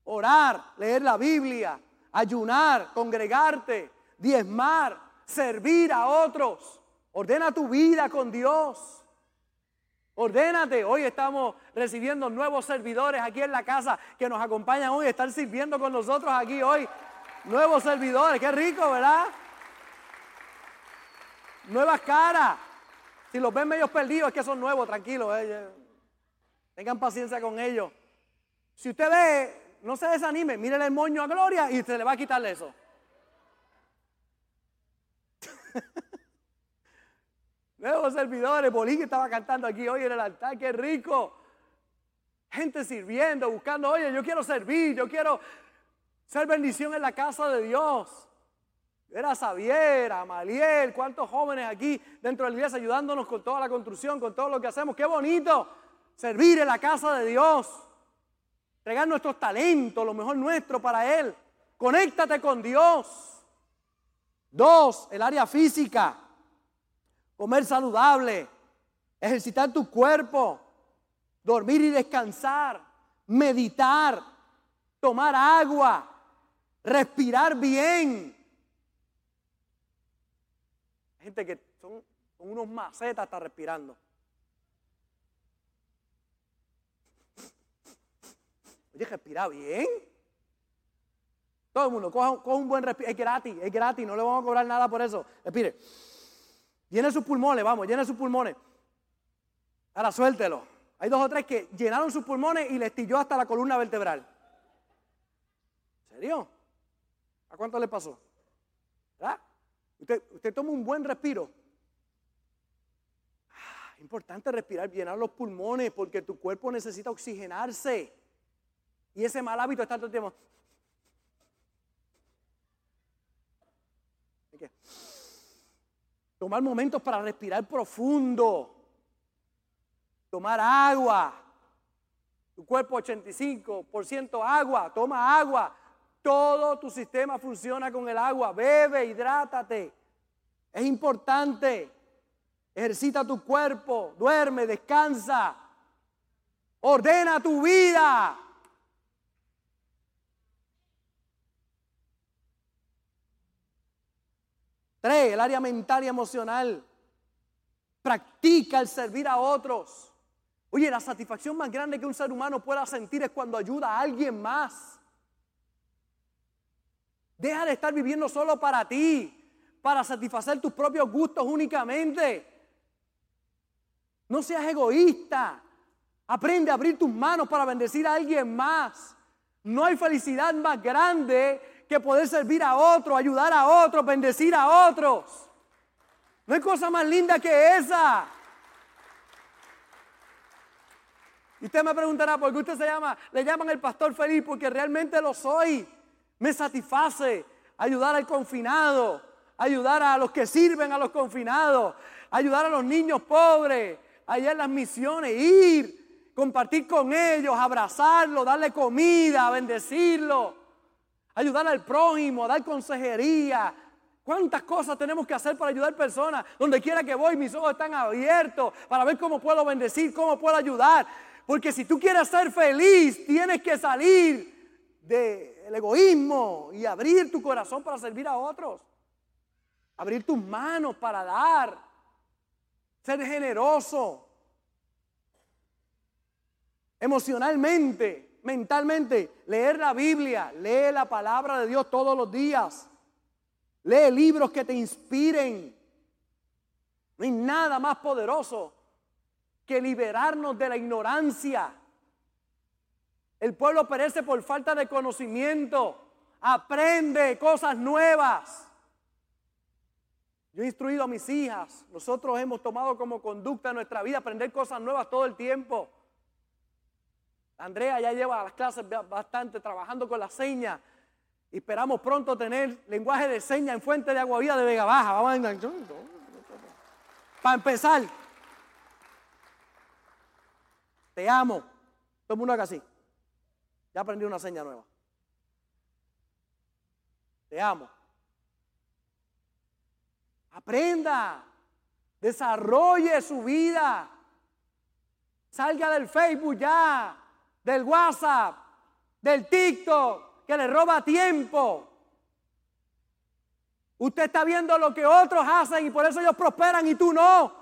Orar, leer la Biblia, ayunar, congregarte, diezmar, servir a otros. Ordena tu vida con Dios. Ordénate. Hoy estamos recibiendo nuevos servidores aquí en la casa que nos acompañan hoy. Están sirviendo con nosotros aquí hoy. Nuevos servidores. Qué rico, ¿verdad? Nuevas caras. Si los ven medios perdidos es que son nuevos, tranquilos. Eh, tengan paciencia con ellos. Si usted ve, no se desanime, mire el moño a Gloria y se le va a quitar eso. [laughs] Nuevos servidores, Bolín estaba cantando aquí hoy en el altar, qué rico. Gente sirviendo, buscando, oye, yo quiero servir, yo quiero ser bendición en la casa de Dios. Era Xavier, Amaliel, cuántos jóvenes aquí dentro de la iglesia ayudándonos con toda la construcción, con todo lo que hacemos. Qué bonito servir en la casa de Dios. Entregar nuestros talentos, lo mejor nuestro para Él. Conéctate con Dios. Dos, el área física comer saludable, ejercitar tu cuerpo, dormir y descansar, meditar, tomar agua, respirar bien. Gente que son, unos macetas hasta respirando. Oye, respira bien. Todo el mundo, coja, un buen respiro. Es gratis, es gratis, no le vamos a cobrar nada por eso. Respire. Llene sus pulmones, vamos, llene sus pulmones. Ahora suéltelo. Hay dos o tres que llenaron sus pulmones y les tilló hasta la columna vertebral. ¿En serio? ¿A cuánto le pasó? ¿Verdad? Usted, usted toma un buen respiro. Ah, importante respirar, llenar los pulmones porque tu cuerpo necesita oxigenarse. Y ese mal hábito está todo el tiempo. Tomar momentos para respirar profundo. Tomar agua. Tu cuerpo 85% agua. Toma agua. Todo tu sistema funciona con el agua. Bebe, hidrátate. Es importante. Ejercita tu cuerpo. Duerme, descansa. Ordena tu vida. Tres, el área mental y emocional. Practica el servir a otros. Oye, la satisfacción más grande que un ser humano pueda sentir es cuando ayuda a alguien más. Deja de estar viviendo solo para ti, para satisfacer tus propios gustos únicamente. No seas egoísta. Aprende a abrir tus manos para bendecir a alguien más. No hay felicidad más grande que poder servir a otros, ayudar a otros, bendecir a otros. No hay cosa más linda que esa. Y usted me preguntará, ¿por qué usted se llama? Le llaman el pastor feliz porque realmente lo soy. Me satisface ayudar al confinado, ayudar a los que sirven a los confinados, ayudar a los niños pobres, allá en las misiones, ir, compartir con ellos, abrazarlos, darle comida, bendecirlo ayudar al prójimo, dar consejería. ¿Cuántas cosas tenemos que hacer para ayudar personas? Donde quiera que voy, mis ojos están abiertos para ver cómo puedo bendecir, cómo puedo ayudar. Porque si tú quieres ser feliz, tienes que salir del egoísmo y abrir tu corazón para servir a otros. Abrir tus manos para dar. Ser generoso. Emocionalmente mentalmente, leer la Biblia, lee la palabra de Dios todos los días. Lee libros que te inspiren. No hay nada más poderoso que liberarnos de la ignorancia. El pueblo perece por falta de conocimiento. Aprende cosas nuevas. Yo he instruido a mis hijas. Nosotros hemos tomado como conducta nuestra vida aprender cosas nuevas todo el tiempo. Andrea ya lleva las clases bastante trabajando con la señas. Y esperamos pronto tener lenguaje de señas en Fuente de Agua Vida de Vega Baja. Vamos a... Para empezar, te amo. Todo el mundo acá así. Ya aprendí una seña nueva. Te amo. Aprenda. Desarrolle su vida. Salga del Facebook ya, del WhatsApp, del TikTok, que le roba tiempo. Usted está viendo lo que otros hacen y por eso ellos prosperan y tú no.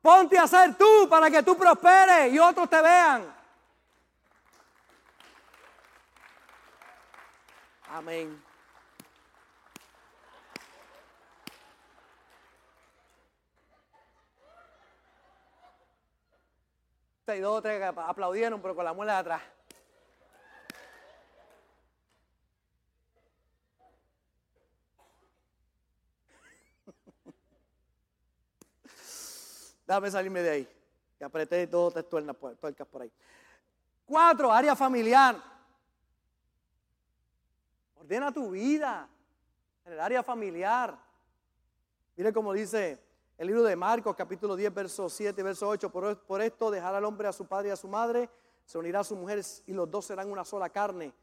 Ponte a hacer tú para que tú prosperes y otros te vean. Amén. Hay dos o tres que aplaudieron, pero con la muela de atrás. [laughs] Déjame salirme de ahí. Que apreté dos tuercas por ahí. Cuatro, área familiar. Ordena tu vida en el área familiar. Mire cómo dice el libro de Marcos, capítulo 10, verso 7, verso 8. Por, por esto dejará al hombre a su padre y a su madre, se unirá a su mujer y los dos serán una sola carne.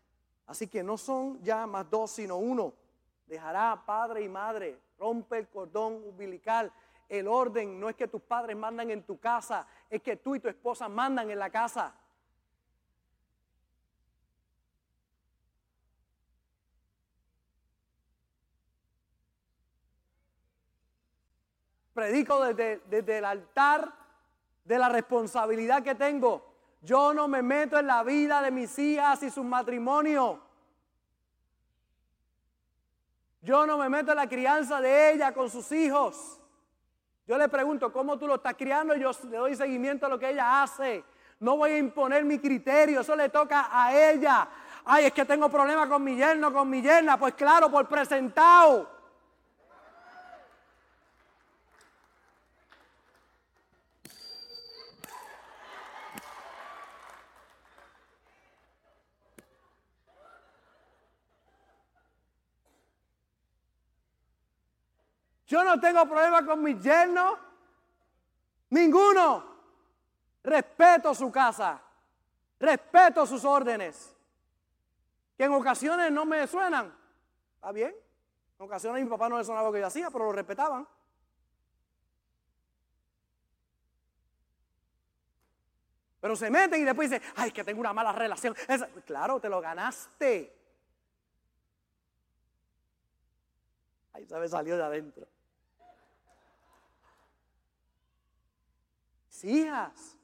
Así que no son ya más dos, sino uno. Dejará padre y madre, rompe el cordón umbilical. El orden no es que tus padres mandan en tu casa, es que tú y tu esposa mandan en la casa. Predico desde, desde el altar de la responsabilidad que tengo. Yo no me meto en la vida de mis hijas y sus matrimonios. Yo no me meto en la crianza de ella con sus hijos. Yo le pregunto, ¿cómo tú lo estás criando? Yo le doy seguimiento a lo que ella hace. No voy a imponer mi criterio, eso le toca a ella. Ay, es que tengo problemas con mi yerno, con mi yerna. Pues claro, por presentado. Yo no tengo problema con mi yerno. Ninguno. Respeto su casa. Respeto sus órdenes. Que en ocasiones no me suenan. ¿Está bien? En ocasiones mi papá no le sonaba lo que yo hacía, pero lo respetaban. Pero se meten y después dicen, ay, que tengo una mala relación. claro, te lo ganaste. Ahí se me salió de adentro. Hijas.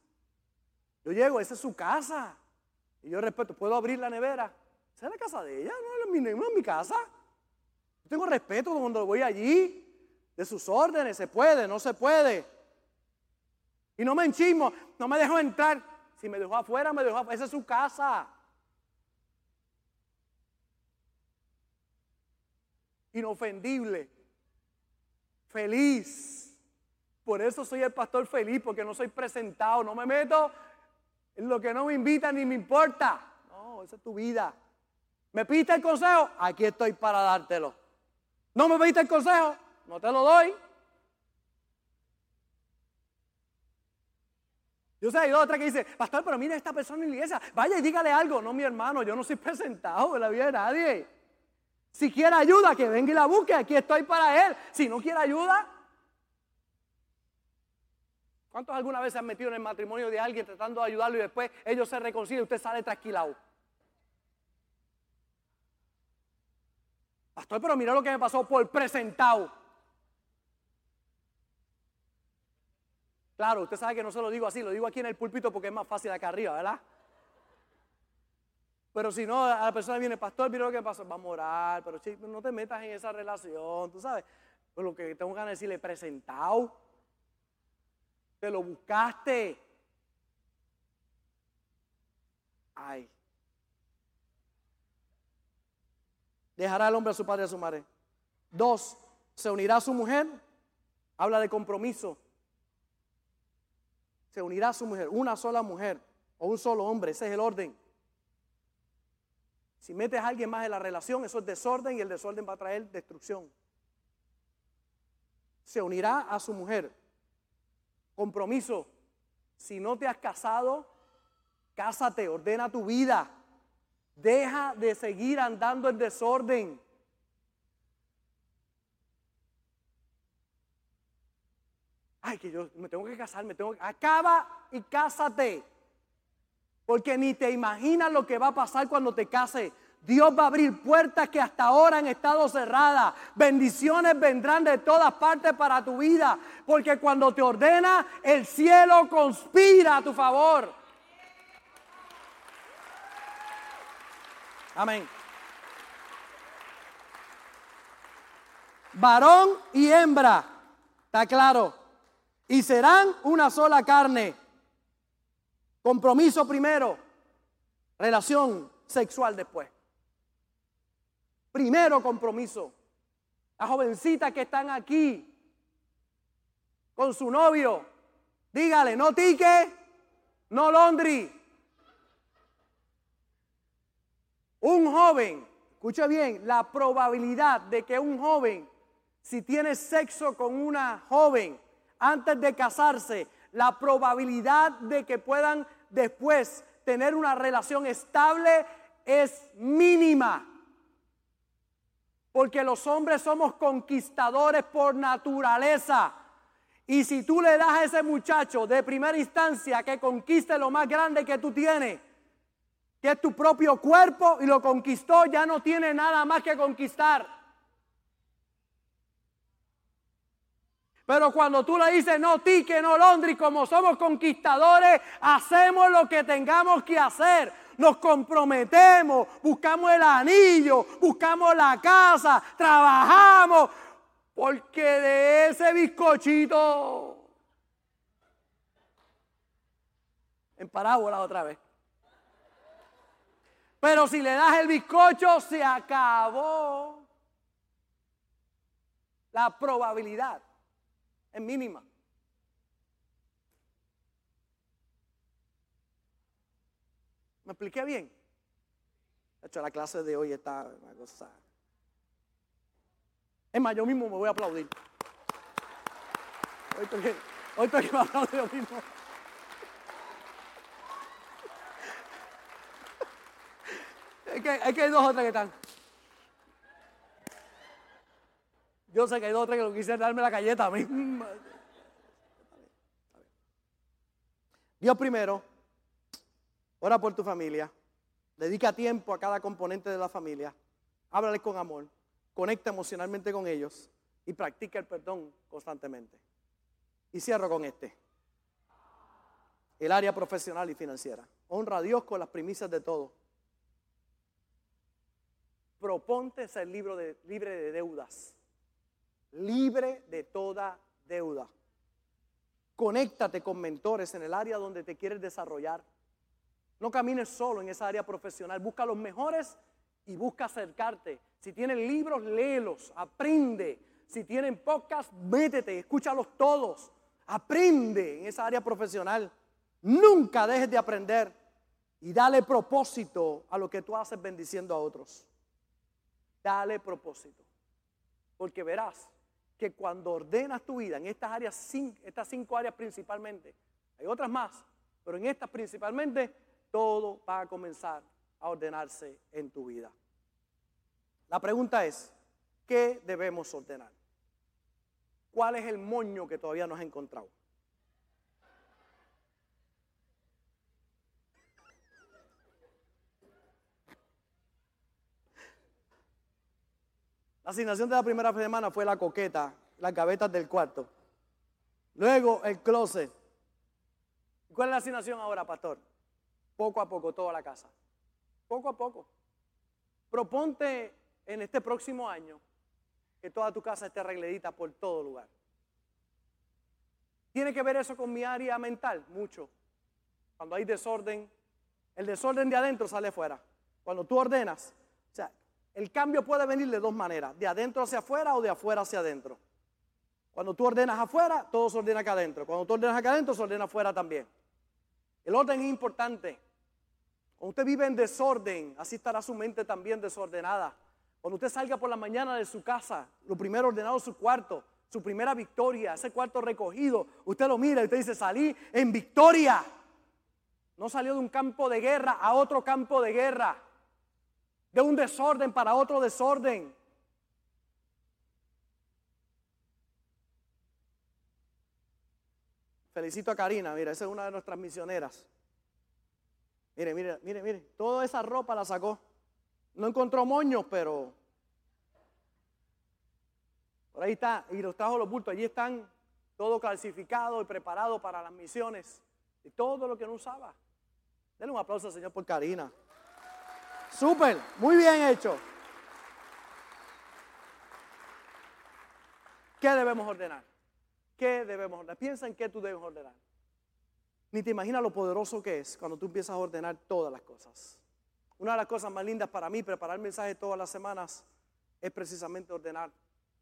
Yo llego, esa es su casa. Y yo respeto, ¿puedo abrir la nevera? Esa es la casa de ella, no, es mi, mi casa. Yo tengo respeto cuando voy allí, de sus órdenes, se puede, no se puede. Y no me enchismo, no me dejo entrar. Si me dejó afuera, me dejó afuera. Esa es su casa. Inofendible. Feliz. Por eso soy el pastor feliz, porque no soy presentado, no me meto en lo que no me invita ni me importa. No, esa es tu vida. ¿Me pide el consejo? Aquí estoy para dártelo. ¿No me pediste el consejo? No te lo doy. Yo sé, hay dos que dice, pastor, pero mira esta persona en la iglesia, vaya y dígale algo. No, mi hermano, yo no soy [laughs] presentado en la vida de nadie. Si quiere ayuda, que venga y la busque, aquí estoy para él. Si no quiere ayuda, ¿Cuántos alguna vez se han metido en el matrimonio de alguien tratando de ayudarlo y después ellos se reconcilian y usted sale trasquilado? Pastor, pero mira lo que me pasó por presentado. Claro, usted sabe que no se lo digo así, lo digo aquí en el púlpito porque es más fácil acá arriba, ¿verdad? Pero si no, a la persona viene, pastor, mira lo que pasó, va a morar, pero chico, no te metas en esa relación, tú sabes. Pues lo que tengo ganas de decirle, presentado, te lo buscaste. Ay. Dejará el hombre a su padre y a su madre. Dos, se unirá a su mujer. Habla de compromiso. Se unirá a su mujer, una sola mujer o un solo hombre, ese es el orden. Si metes a alguien más en la relación, eso es desorden y el desorden va a traer destrucción. Se unirá a su mujer. Compromiso. Si no te has casado, cásate, ordena tu vida. Deja de seguir andando en desorden. Ay, que yo me tengo que casar, me tengo que... Acaba y cásate. Porque ni te imaginas lo que va a pasar cuando te cases. Dios va a abrir puertas que hasta ahora han estado cerradas. Bendiciones vendrán de todas partes para tu vida. Porque cuando te ordena, el cielo conspira a tu favor. Amén. Varón y hembra. Está claro. Y serán una sola carne. Compromiso primero. Relación sexual después. Primero compromiso. Las jovencitas que están aquí con su novio, dígale, no tique, no londri. Un joven, escuche bien, la probabilidad de que un joven, si tiene sexo con una joven antes de casarse, la probabilidad de que puedan después tener una relación estable es mínima. Porque los hombres somos conquistadores por naturaleza. Y si tú le das a ese muchacho de primera instancia que conquiste lo más grande que tú tienes, que es tu propio cuerpo y lo conquistó, ya no tiene nada más que conquistar. Pero cuando tú le dices no tique, no Londres, como somos conquistadores, hacemos lo que tengamos que hacer. Nos comprometemos, buscamos el anillo, buscamos la casa, trabajamos, porque de ese bizcochito, en parábola otra vez. Pero si le das el bizcocho, se acabó la probabilidad. Es mínima. ¿Me expliqué bien? De hecho, la clase de hoy está una cosa. Es más, yo mismo me voy a aplaudir. Hoy estoy, hoy estoy me aplaudir yo mismo. Es que, es que hay dos o tres que están. Yo sé que hay dos o tres que lo quisieran darme la galleta a mí. Dios primero, ora por tu familia, dedica tiempo a cada componente de la familia, háblale con amor, conecta emocionalmente con ellos y practica el perdón constantemente. Y cierro con este. El área profesional y financiera. Honra a Dios con las primicias de todo proponte ser libre de, libre de deudas. Libre de toda deuda. Conéctate con mentores en el área donde te quieres desarrollar. No camines solo en esa área profesional. Busca los mejores y busca acercarte. Si tienen libros, léelos, aprende. Si tienen podcast, métete, escúchalos todos. Aprende en esa área profesional. Nunca dejes de aprender y dale propósito a lo que tú haces bendiciendo a otros. Dale propósito. Porque verás que cuando ordenas tu vida en estas áreas, estas cinco áreas principalmente, hay otras más, pero en estas principalmente, todo va a comenzar a ordenarse en tu vida. La pregunta es, ¿qué debemos ordenar? ¿Cuál es el moño que todavía no has encontrado? La asignación de la primera semana fue la coqueta, las gavetas del cuarto. Luego el closet. ¿Cuál es la asignación ahora, pastor? Poco a poco, toda la casa. Poco a poco. Proponte en este próximo año que toda tu casa esté arregladita por todo lugar. ¿Tiene que ver eso con mi área mental? Mucho. Cuando hay desorden, el desorden de adentro sale afuera. Cuando tú ordenas, o sea, el cambio puede venir de dos maneras, de adentro hacia afuera o de afuera hacia adentro. Cuando tú ordenas afuera, todo se ordena acá adentro. Cuando tú ordenas acá adentro, se ordena afuera también. El orden es importante. Cuando usted vive en desorden, así estará su mente también desordenada. Cuando usted salga por la mañana de su casa, lo primero ordenado es su cuarto, su primera victoria, ese cuarto recogido, usted lo mira y usted dice, salí en victoria. No salió de un campo de guerra a otro campo de guerra, de un desorden para otro desorden. Felicito a Karina, mira, esa es una de nuestras misioneras. Mire, mire, mire, mire, toda esa ropa la sacó. No encontró moños, pero por ahí está, y los trajo los bultos, allí están todo clasificado y preparado para las misiones. Y todo lo que no usaba. Denle un aplauso al Señor por Karina. Súper, muy bien hecho. ¿Qué debemos ordenar? ¿Qué debemos ordenar? Piensa en qué tú debes ordenar. Ni te imaginas lo poderoso que es cuando tú empiezas a ordenar todas las cosas. Una de las cosas más lindas para mí, preparar mensajes todas las semanas, es precisamente ordenar.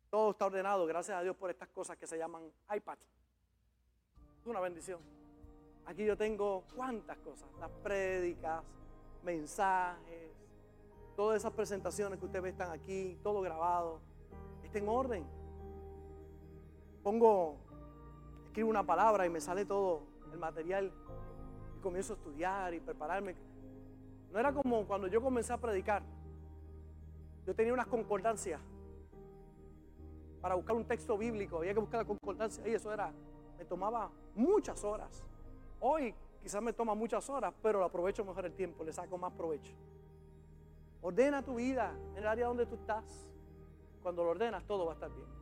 Todo está ordenado, gracias a Dios por estas cosas que se llaman iPad. Es una bendición. Aquí yo tengo cuántas cosas, las prédicas, mensajes, todas esas presentaciones que ustedes están aquí, todo grabado, está en orden. Pongo, escribo una palabra y me sale todo el material y comienzo a estudiar y prepararme. No era como cuando yo comencé a predicar. Yo tenía unas concordancias para buscar un texto bíblico, había que buscar la concordancia y eso era, me tomaba muchas horas. Hoy quizás me toma muchas horas, pero lo aprovecho mejor el tiempo, le saco más provecho. Ordena tu vida en el área donde tú estás. Cuando lo ordenas, todo va a estar bien.